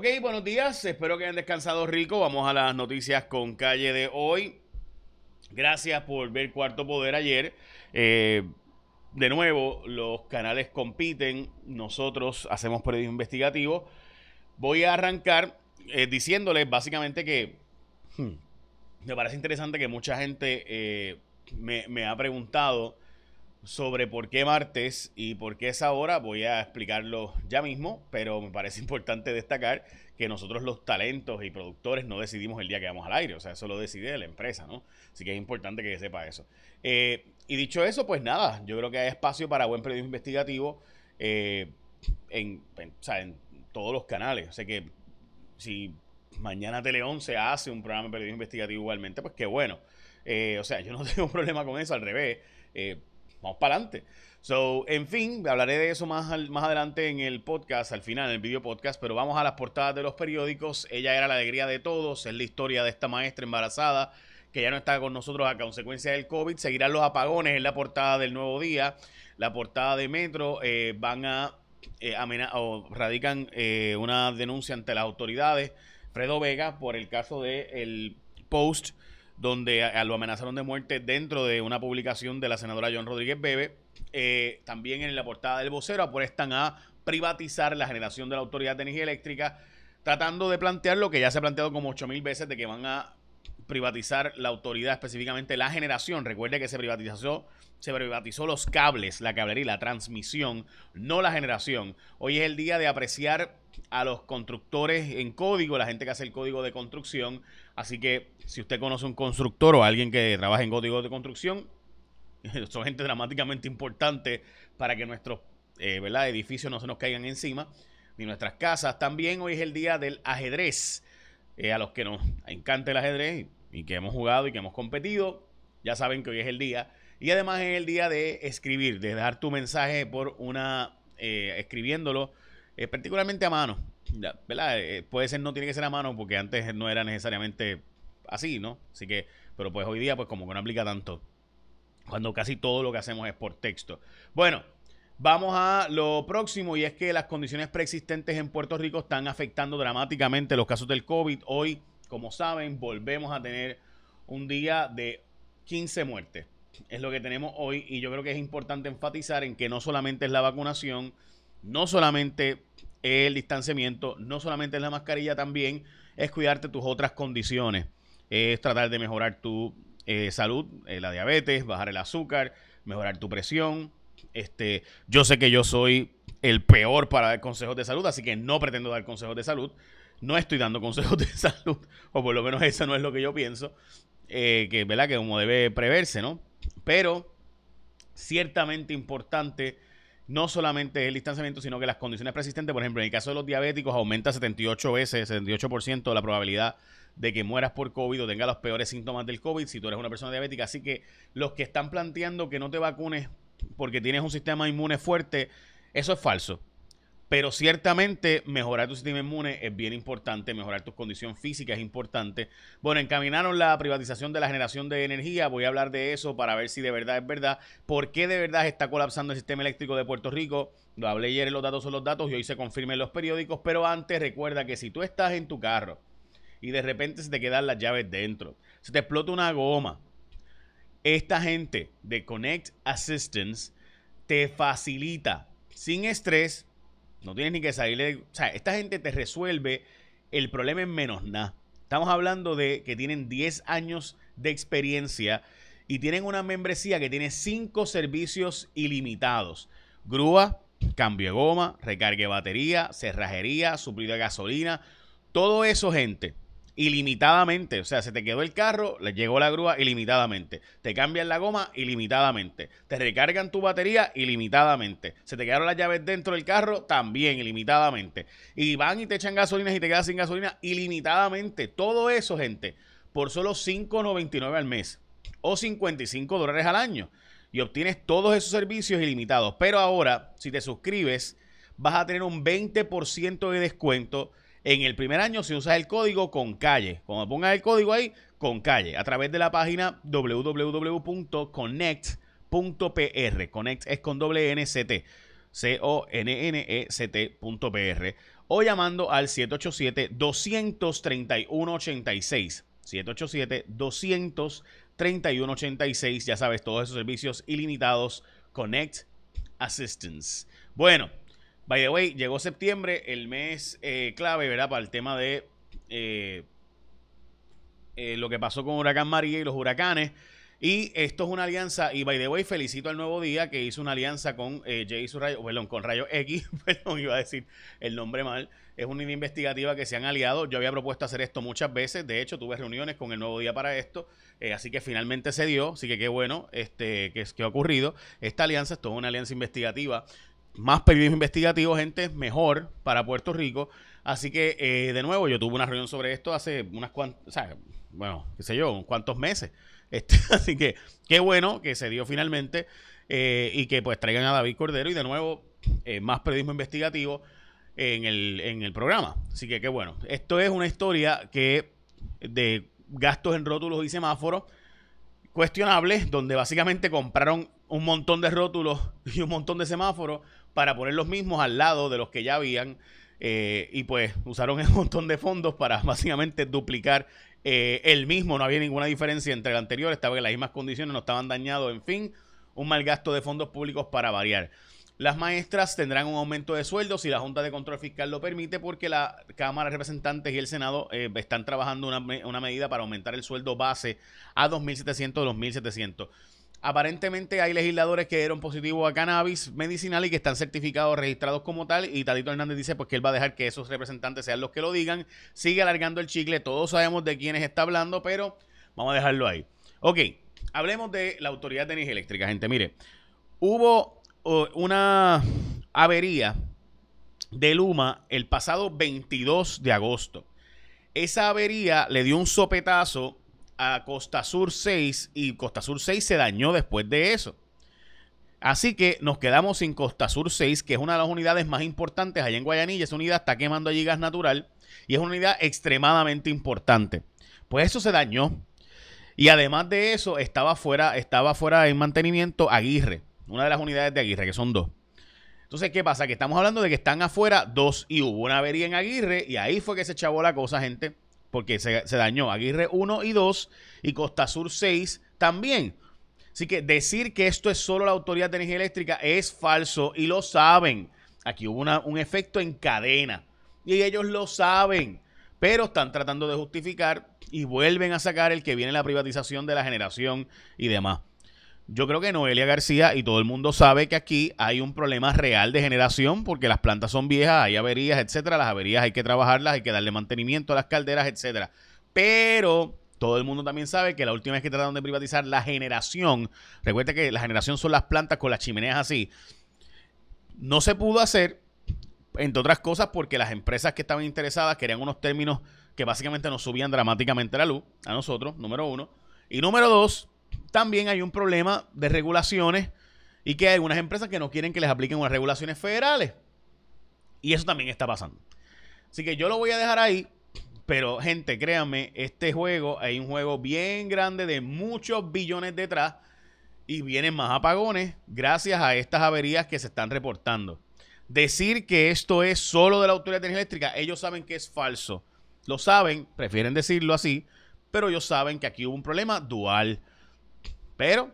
Ok, buenos días. Espero que hayan descansado rico. Vamos a las noticias con calle de hoy. Gracias por ver Cuarto Poder ayer. Eh, de nuevo, los canales compiten. Nosotros hacemos periodismo investigativo. Voy a arrancar eh, diciéndoles básicamente que hmm, me parece interesante que mucha gente eh, me, me ha preguntado sobre por qué martes y por qué esa hora. Voy a explicarlo ya mismo, pero me parece importante destacar que nosotros los talentos y productores no decidimos el día que vamos al aire, o sea, eso lo decide la empresa, ¿no? Así que es importante que sepa eso. Eh, y dicho eso, pues nada, yo creo que hay espacio para buen periodismo investigativo eh, en, todos los canales. O sea que si mañana Tele 11 hace un programa de periodismo investigativo igualmente, pues qué bueno. Eh, o sea, yo no tengo problema con eso, al revés vamos para adelante. So, en fin, hablaré de eso más, más adelante en el podcast, al final, en el video podcast, pero vamos a las portadas de los periódicos. Ella era la alegría de todos, es la historia de esta maestra embarazada que ya no está con nosotros a consecuencia del COVID. Seguirán los apagones en la portada del Nuevo Día. La portada de Metro eh, van a eh, o radican eh, una denuncia ante las autoridades. Fredo Vega por el caso de el post donde lo amenazaron de muerte dentro de una publicación de la senadora John Rodríguez Bebe. Eh, también en la portada del vocero apuestan a privatizar la generación de la Autoridad de Energía Eléctrica, tratando de plantear lo que ya se ha planteado como ocho mil veces de que van a privatizar la autoridad, específicamente la generación. Recuerde que se privatizó, se privatizó los cables, la cablería, la transmisión, no la generación. Hoy es el día de apreciar a los constructores en código, la gente que hace el código de construcción. Así que si usted conoce un constructor o alguien que trabaja en código de construcción, son gente dramáticamente importante para que nuestros eh, edificios no se nos caigan encima, ni nuestras casas. También hoy es el día del ajedrez. Eh, a los que nos encanta el ajedrez y que hemos jugado y que hemos competido, ya saben que hoy es el día. Y además es el día de escribir, de dar tu mensaje por una, eh, escribiéndolo eh, particularmente a mano. ¿verdad? Eh, puede ser, no tiene que ser a mano porque antes no era necesariamente así, ¿no? Así que, pero pues hoy día pues como que no aplica tanto. Cuando casi todo lo que hacemos es por texto. Bueno, vamos a lo próximo y es que las condiciones preexistentes en Puerto Rico están afectando dramáticamente los casos del COVID. Hoy, como saben, volvemos a tener un día de 15 muertes. Es lo que tenemos hoy y yo creo que es importante enfatizar en que no solamente es la vacunación, no solamente el distanciamiento, no solamente es la mascarilla, también es cuidarte tus otras condiciones. Es tratar de mejorar tu eh, salud, eh, la diabetes, bajar el azúcar, mejorar tu presión. Este, yo sé que yo soy el peor para dar consejos de salud, así que no pretendo dar consejos de salud. No estoy dando consejos de salud, o por lo menos eso no es lo que yo pienso, eh, que, ¿verdad? que como debe preverse, ¿no? Pero ciertamente importante no solamente el distanciamiento, sino que las condiciones persistentes, por ejemplo, en el caso de los diabéticos, aumenta 78 veces, 78% la probabilidad de que mueras por COVID o tengas los peores síntomas del COVID si tú eres una persona diabética. Así que los que están planteando que no te vacunes porque tienes un sistema inmune fuerte, eso es falso. Pero ciertamente mejorar tu sistema inmune es bien importante, mejorar tu condición física es importante. Bueno, encaminaron la privatización de la generación de energía, voy a hablar de eso para ver si de verdad es verdad, por qué de verdad está colapsando el sistema eléctrico de Puerto Rico. Lo hablé ayer, los datos son los datos y hoy se confirma en los periódicos, pero antes recuerda que si tú estás en tu carro y de repente se te quedan las llaves dentro, se te explota una goma, esta gente de Connect Assistance te facilita sin estrés no tienes ni que salirle. O sea, esta gente te resuelve el problema en menos nada. Estamos hablando de que tienen 10 años de experiencia y tienen una membresía que tiene 5 servicios ilimitados. Grúa, cambio de goma, recargue de batería, cerrajería, suplido de gasolina. Todo eso, gente ilimitadamente. O sea, se te quedó el carro, le llegó la grúa ilimitadamente. Te cambian la goma ilimitadamente. Te recargan tu batería ilimitadamente. Se te quedaron las llaves dentro del carro también ilimitadamente. Y van y te echan gasolina y te quedas sin gasolina ilimitadamente. Todo eso, gente, por solo $5.99 al mes o 55 dólares al año. Y obtienes todos esos servicios ilimitados. Pero ahora, si te suscribes, vas a tener un 20% de descuento en el primer año si usas el código con calle. Cuando pongas el código ahí, con calle, a través de la página www.connect.pr. Connect es con doble. C-O-N-N-E-C-T.pr o llamando al 787-231-86. 787-231-86. Ya sabes, todos esos servicios ilimitados. Connect Assistance. Bueno, by the way, llegó septiembre, el mes eh, clave, ¿verdad? Para el tema de eh, eh, lo que pasó con Huracán María y los huracanes. Y esto es una alianza, y by the way, felicito al Nuevo Día que hizo una alianza con eh, Rayo, perdón, con Rayo X, perdón, iba a decir el nombre mal. Es una investigativa que se han aliado. Yo había propuesto hacer esto muchas veces. De hecho, tuve reuniones con el Nuevo Día para esto. Eh, así que finalmente se dio. Así que qué bueno este, que, que ha ocurrido. Esta alianza es toda una alianza investigativa. Más periodismo investigativo, gente, mejor para Puerto Rico. Así que, eh, de nuevo, yo tuve una reunión sobre esto hace unas cuantas, o sea, bueno, qué sé yo, cuantos meses. Este, así que qué bueno que se dio finalmente eh, y que pues traigan a David Cordero y de nuevo eh, más periodismo investigativo en el, en el programa. Así que qué bueno. Esto es una historia que de gastos en rótulos y semáforos cuestionables, donde básicamente compraron un montón de rótulos y un montón de semáforos para poner los mismos al lado de los que ya habían. Eh, y pues usaron un montón de fondos para básicamente duplicar eh, el mismo, no había ninguna diferencia entre el anterior, estaba en las mismas condiciones, no estaban dañados, en fin, un mal gasto de fondos públicos para variar. Las maestras tendrán un aumento de sueldo si la Junta de Control Fiscal lo permite, porque la Cámara de Representantes y el Senado eh, están trabajando una, una medida para aumentar el sueldo base a 2.700 de 2.700. Aparentemente hay legisladores que dieron positivo a cannabis medicinal y que están certificados, registrados como tal. Y Tadito Hernández dice pues que él va a dejar que esos representantes sean los que lo digan. Sigue alargando el chicle. Todos sabemos de quiénes está hablando, pero vamos a dejarlo ahí. Ok, hablemos de la Autoridad de Energía Eléctrica, gente. Mire, hubo una avería de Luma el pasado 22 de agosto. Esa avería le dio un sopetazo a Costa Sur 6 y Costa Sur 6 se dañó después de eso. Así que nos quedamos sin Costa Sur 6, que es una de las unidades más importantes allá en Guayanilla. Esa unidad está quemando allí gas natural y es una unidad extremadamente importante. Pues eso se dañó. Y además de eso, estaba fuera, estaba fuera en mantenimiento Aguirre, una de las unidades de Aguirre, que son dos. Entonces, ¿qué pasa? Que estamos hablando de que están afuera dos y hubo una avería en Aguirre y ahí fue que se chavó la cosa, gente porque se, dañó Aguirre 1 y 2 y Costa Sur 6 también. Así que decir que esto es solo la Autoridad de Energía Eléctrica es falso y lo saben. Aquí hubo un efecto en cadena y ellos lo saben, pero están tratando de justificar y vuelven a sacar el que viene la privatización de la generación y demás. Yo creo que Noelia García y todo el mundo sabe que aquí hay un problema real de generación porque las plantas son viejas, hay averías, etcétera. Las averías hay que trabajarlas, hay que darle mantenimiento a las calderas, etcétera. Pero todo el mundo también sabe que la última vez que trataron de privatizar la generación, recuerda que la generación son las plantas con las chimeneas así, no se pudo hacer, entre otras cosas, porque las empresas que estaban interesadas querían unos términos que básicamente nos subían dramáticamente la luz a nosotros, número uno. Y número dos, también hay un problema de regulaciones y que hay algunas empresas que no quieren que les apliquen unas regulaciones federales. Y eso también está pasando. Así que yo lo voy a dejar ahí. Pero gente, créanme, este juego hay un juego bien grande de muchos billones detrás y vienen más apagones gracias a estas averías que se están reportando. Decir que esto es solo de la Autoridad de Energía Eléctrica, ellos saben que es falso. Lo saben, prefieren decirlo así, pero ellos saben que aquí hubo un problema dual. Pero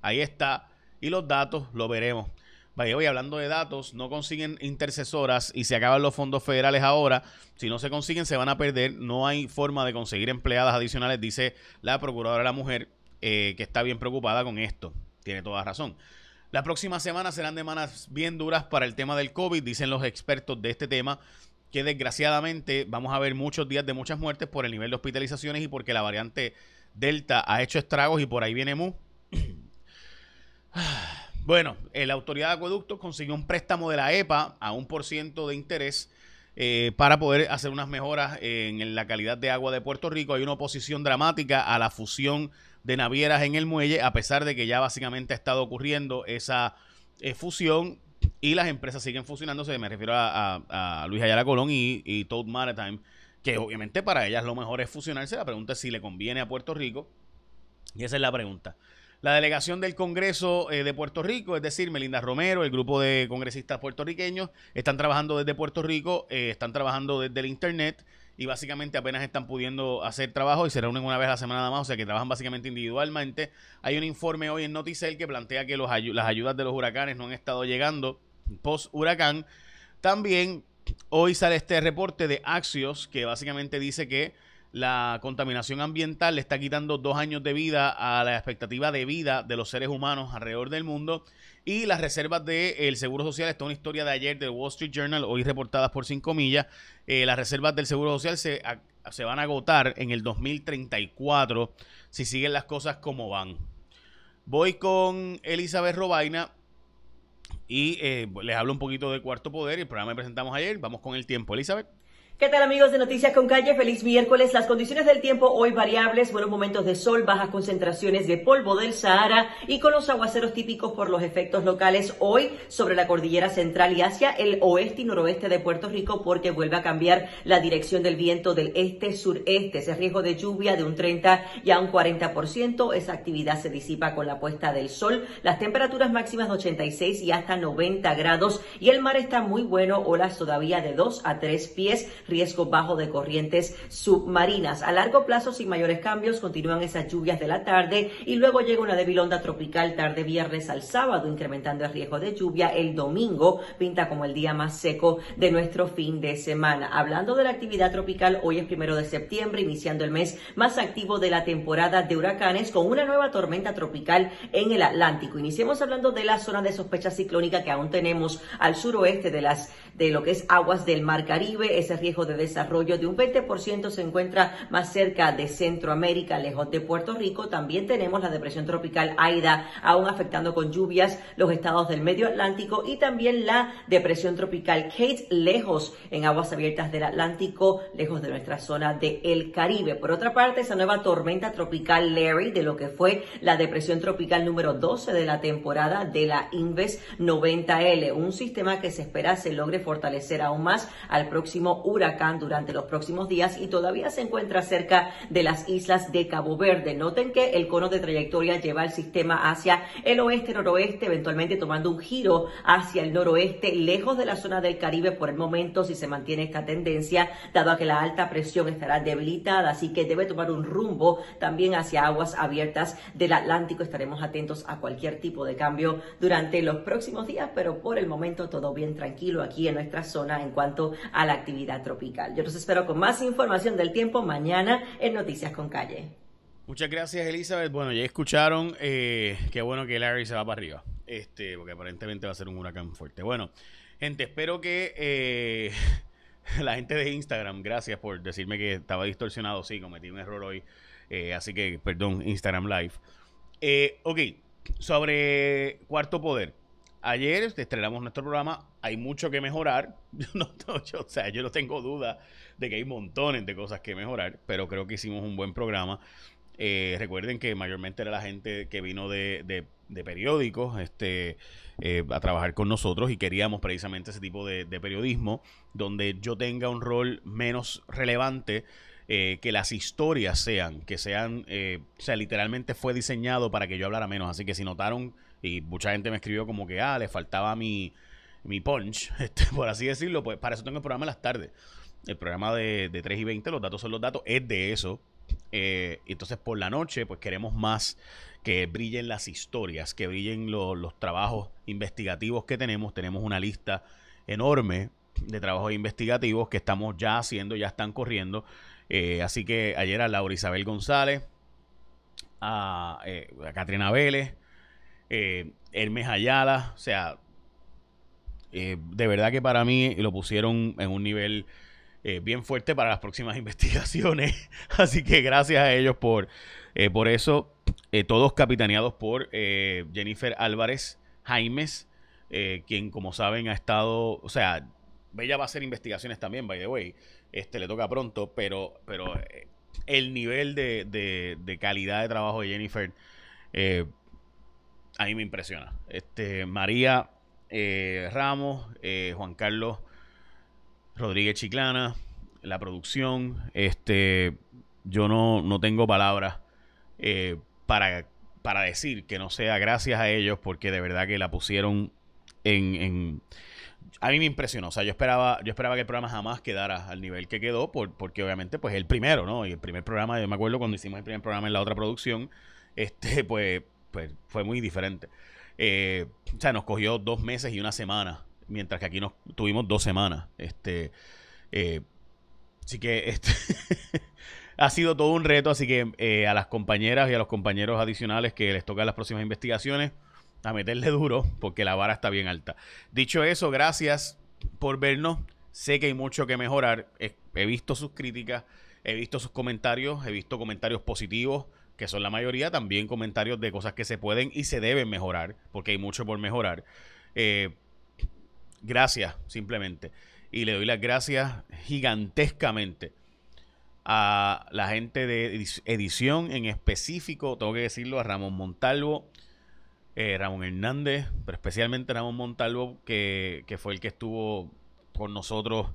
ahí está. Y los datos lo veremos. Vaya, hoy hablando de datos, no consiguen intercesoras y se acaban los fondos federales ahora. Si no se consiguen, se van a perder. No hay forma de conseguir empleadas adicionales, dice la procuradora de la mujer, eh, que está bien preocupada con esto. Tiene toda razón. Las próximas semanas serán semanas bien duras para el tema del COVID, dicen los expertos de este tema, que desgraciadamente vamos a ver muchos días de muchas muertes por el nivel de hospitalizaciones y porque la variante Delta ha hecho estragos y por ahí viene Mu. bueno, la autoridad de acueductos consiguió un préstamo de la EPA a un por ciento de interés eh, para poder hacer unas mejoras en la calidad de agua de Puerto Rico. Hay una oposición dramática a la fusión de navieras en el muelle, a pesar de que ya básicamente ha estado ocurriendo esa eh, fusión y las empresas siguen fusionándose. Me refiero a, Luis Ayala Colón y, y Toad Maritime que obviamente para ellas lo mejor es fusionarse. La pregunta es si le conviene a Puerto Rico. Y esa es la pregunta. La delegación del Congreso eh, de Puerto Rico, es decir, Melinda Romero, el grupo de congresistas puertorriqueños, están trabajando desde Puerto Rico, eh, están trabajando desde el Internet y básicamente apenas están pudiendo hacer trabajo y se reúnen una vez a la semana nada más, o sea que trabajan básicamente individualmente. Hay un informe hoy en Noticel que plantea que los las ayudas de los huracanes no han estado llegando post huracán. También hoy sale este reporte de Axios que básicamente dice que la contaminación ambiental le está quitando dos años de vida a la expectativa de vida de los seres humanos alrededor del mundo. Y las reservas del Seguro Social, esta es una historia de ayer del Wall Street Journal, hoy reportadas por 5 millas. Eh, las reservas del Seguro Social se, se van a agotar en el 2034 si siguen las cosas como van. Voy con Elizabeth Robaina y eh, les hablo un poquito de Cuarto Poder. El programa que presentamos ayer. Vamos con el tiempo. Elizabeth. ¿Qué tal amigos de Noticias con Calle? Feliz miércoles. Las condiciones del tiempo hoy variables, buenos momentos de sol, bajas concentraciones de polvo del Sahara y con los aguaceros típicos por los efectos locales hoy sobre la cordillera central y hacia el oeste y noroeste de Puerto Rico porque vuelve a cambiar la dirección del viento del este-sureste. Ese riesgo de lluvia de un 30 y a un 40%. Esa actividad se disipa con la puesta del sol. Las temperaturas máximas de 86 y hasta 90 grados y el mar está muy bueno, olas todavía de 2 a 3 pies riesgo bajo de corrientes submarinas. A largo plazo, sin mayores cambios, continúan esas lluvias de la tarde y luego llega una débil onda tropical tarde viernes al sábado, incrementando el riesgo de lluvia. El domingo pinta como el día más seco de nuestro fin de semana. Hablando de la actividad tropical, hoy es primero de septiembre, iniciando el mes más activo de la temporada de huracanes con una nueva tormenta tropical en el Atlántico. Iniciemos hablando de la zona de sospecha ciclónica que aún tenemos al suroeste de las de lo que es aguas del Mar Caribe. Ese riesgo de desarrollo de un 20% se encuentra más cerca de Centroamérica, lejos de Puerto Rico. También tenemos la depresión tropical Aida, aún afectando con lluvias los estados del medio Atlántico y también la depresión tropical Kate, lejos en aguas abiertas del Atlántico, lejos de nuestra zona del Caribe. Por otra parte, esa nueva tormenta tropical Larry, de lo que fue la depresión tropical número 12 de la temporada de la Inves 90L, un sistema que se espera se logre fortalecer aún más al próximo huracán durante los próximos días y todavía se encuentra cerca de las islas de Cabo Verde. Noten que el cono de trayectoria lleva el sistema hacia el oeste-noroeste, eventualmente tomando un giro hacia el noroeste, lejos de la zona del Caribe por el momento, si se mantiene esta tendencia, dado a que la alta presión estará debilitada, así que debe tomar un rumbo también hacia aguas abiertas del Atlántico. Estaremos atentos a cualquier tipo de cambio durante los próximos días, pero por el momento todo bien tranquilo aquí en nuestra zona en cuanto a la actividad tropical. Yo los espero con más información del tiempo mañana en Noticias con Calle. Muchas gracias, Elizabeth. Bueno, ya escucharon. Eh, qué bueno que Larry se va para arriba. Este, porque aparentemente va a ser un huracán fuerte. Bueno, gente, espero que eh, la gente de Instagram, gracias por decirme que estaba distorsionado. Sí, cometí un error hoy. Eh, así que, perdón, Instagram Live. ok, sobre Cuarto Poder. Ayer estrenamos nuestro programa. Hay mucho que mejorar. Yo o sea, yo no tengo duda de que hay montones de cosas que mejorar, pero creo que hicimos un buen programa. Eh, recuerden que mayormente era la gente que vino de, periódicos este, eh, a trabajar con nosotros y queríamos precisamente ese tipo de, periodismo donde yo tenga un rol menos relevante. Eh, que las historias sean, que sean, o sea, literalmente fue diseñado para que yo hablara menos. Así que si notaron y mucha gente me escribió como que, ah, le faltaba mi, mi punch, este, por así decirlo. Pues para eso tengo el programa en las tardes. El programa de, de 3 y 20, los datos son los datos, es de eso. Eh, entonces por la noche, pues queremos más que brillen las historias, que brillen los trabajos investigativos que tenemos. Tenemos una lista enorme de trabajos investigativos que estamos ya haciendo, ya están corriendo. Eh, así que ayer a Laura Isabel González, a, eh, a Catrina Vélez, eh, Hermes Ayala, o sea, eh, de verdad que para mí lo pusieron en un nivel eh, bien fuerte para las próximas investigaciones. Así que gracias a ellos por, eh, por eso. todos capitaneados por Jennifer Álvarez Jaimes, quien como saben ha estado, o sea, ella va a hacer investigaciones también, by the way. Este le toca pronto, pero, pero el nivel de, de calidad de trabajo de Jennifer a mí me impresiona. Este, María eh, Ramos, eh, Juan Carlos Rodríguez Chiclana, la producción, este, yo no, no tengo palabras eh, para para decir que no sea gracias a ellos, porque de verdad que la pusieron en, a mí me impresionó. O sea, yo esperaba, yo esperaba que el programa jamás quedara al nivel que quedó, por, porque obviamente, pues el primero, ¿no? Y el primer programa, yo me acuerdo cuando hicimos el primer programa en la otra producción, este, pues, pues fue muy diferente. Eh, o sea, nos cogió dos meses y una semana, mientras que aquí nos tuvimos dos semanas. Este, eh, así que este ha sido todo un reto, así que eh, a las compañeras y a los compañeros adicionales que les tocan las próximas investigaciones, a meterle duro, porque la vara está bien alta. Dicho eso, gracias por vernos. Sé que hay mucho que mejorar. He, visto sus críticas, he visto sus comentarios, he visto comentarios positivos, que son la mayoría, también comentarios de cosas que se pueden y se deben mejorar, porque hay mucho por mejorar. Eh, gracias, simplemente. Y le doy las gracias gigantescamente a la gente de edición en específico, tengo que decirlo, a Ramón Montalvo, eh, Ramón Hernández, pero especialmente Ramón Montalvo, que, fue el que estuvo con nosotros.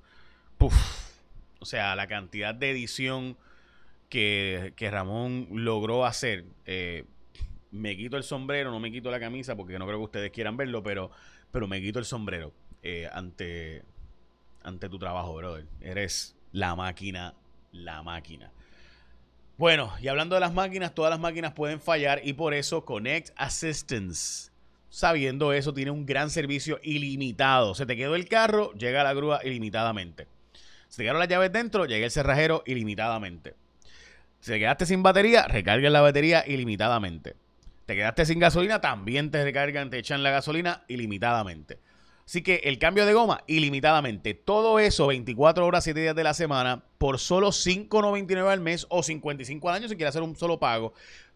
o sea, la cantidad de edición que, Ramón logró hacer. Eh, me quito el sombrero, no me quito la camisa porque no creo que ustedes quieran verlo, pero, pero me quito el sombrero eh, ante, ante tu trabajo, brother. Eres la máquina, la máquina. Bueno, y hablando de las máquinas, todas las máquinas pueden fallar y por eso Connect Assistance, sabiendo eso, tiene un gran servicio ilimitado. Se te quedó el carro, llega la grúa ilimitadamente. Se te quedaron las llaves dentro, llega el cerrajero ilimitadamente. Te quedaste sin batería, recarga la batería ilimitadamente. Te quedaste sin gasolina, también te recargan, te echan la gasolina ilimitadamente. Así que el cambio de goma ilimitadamente. Todo eso 24 horas, 7 días de la semana por solo 5.99 al mes o 55 al año si quieres hacer un solo pago.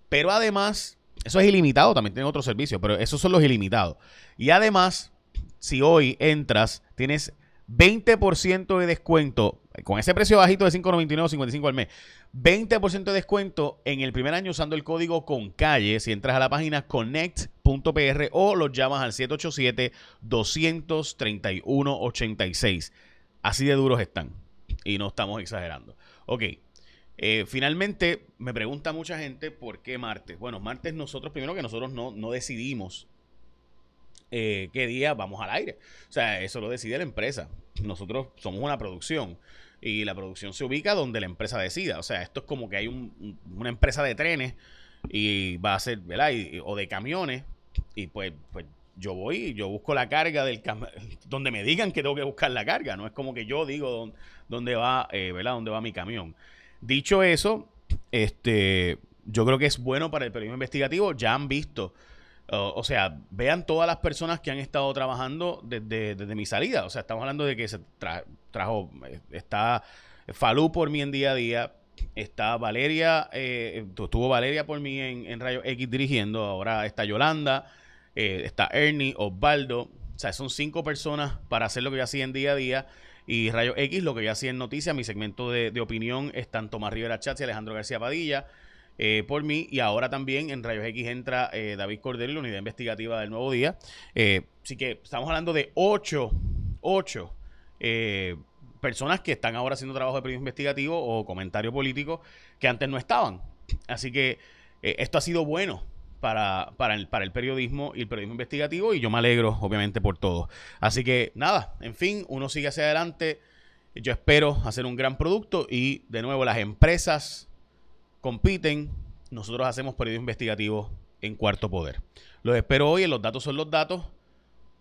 Pero además, eso es ilimitado, también tiene otro servicio, pero esos son los ilimitados. Y además, si hoy entras, tienes 20% de descuento con ese precio bajito de 5.99 o 55 al mes. 20% de descuento en el primer año usando el código con calle si entras a la página connect.pr o los llamas al 787-231-86. Así de duros están. Y no estamos exagerando. Ok. Eh, finalmente, me pregunta mucha gente por qué martes. Bueno, martes nosotros, primero que nosotros no, no decidimos eh, qué día vamos al aire. O sea, eso lo decide la empresa. Nosotros somos una producción y la producción se ubica donde la empresa decida. O sea, esto es como que hay una empresa de trenes y va a ser, ¿verdad? o de camiones y pues, pues yo voy yo busco la carga del donde me digan que tengo que buscar la carga. No es como que yo digo dónde, va, eh, ¿verdad? Dónde va mi camión. Dicho eso, este, yo creo que es bueno para el periodismo investigativo. Ya han visto o sea, vean todas las personas que han estado trabajando desde, mi salida. O sea, estamos hablando de que se trajo, eh, está Falú por mí en día a día, está Valeria, eh, estuvo Valeria por mí en, Rayo X dirigiendo, ahora está Yolanda, eh, está Ernie, Osvaldo. O sea, son cinco personas para hacer lo que yo hacía en día a día. Y Rayo X, lo que yo hacía en noticias, mi segmento de, de opinión están Tomás Rivera Chatz y Alejandro García Padilla. Eh, por mí. Y ahora también en Rayos X entra eh, David Cordero, la unidad investigativa del Nuevo Día. Eh, así que estamos hablando de ocho, ocho personas que están ahora haciendo trabajo de periodismo investigativo o comentario político que antes no estaban. Así que esto ha sido bueno para, para, el, para el periodismo y el periodismo investigativo y yo me alegro obviamente por todo. Así que nada, en fin, uno sigue hacia adelante. Yo espero hacer un gran producto y de nuevo las empresas compiten, nosotros hacemos periodismo investigativo en Cuarto Poder. Los espero hoy en Los Datos son los Datos.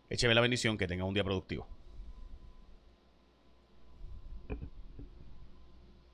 Écheme la bendición, que tenga un día productivo.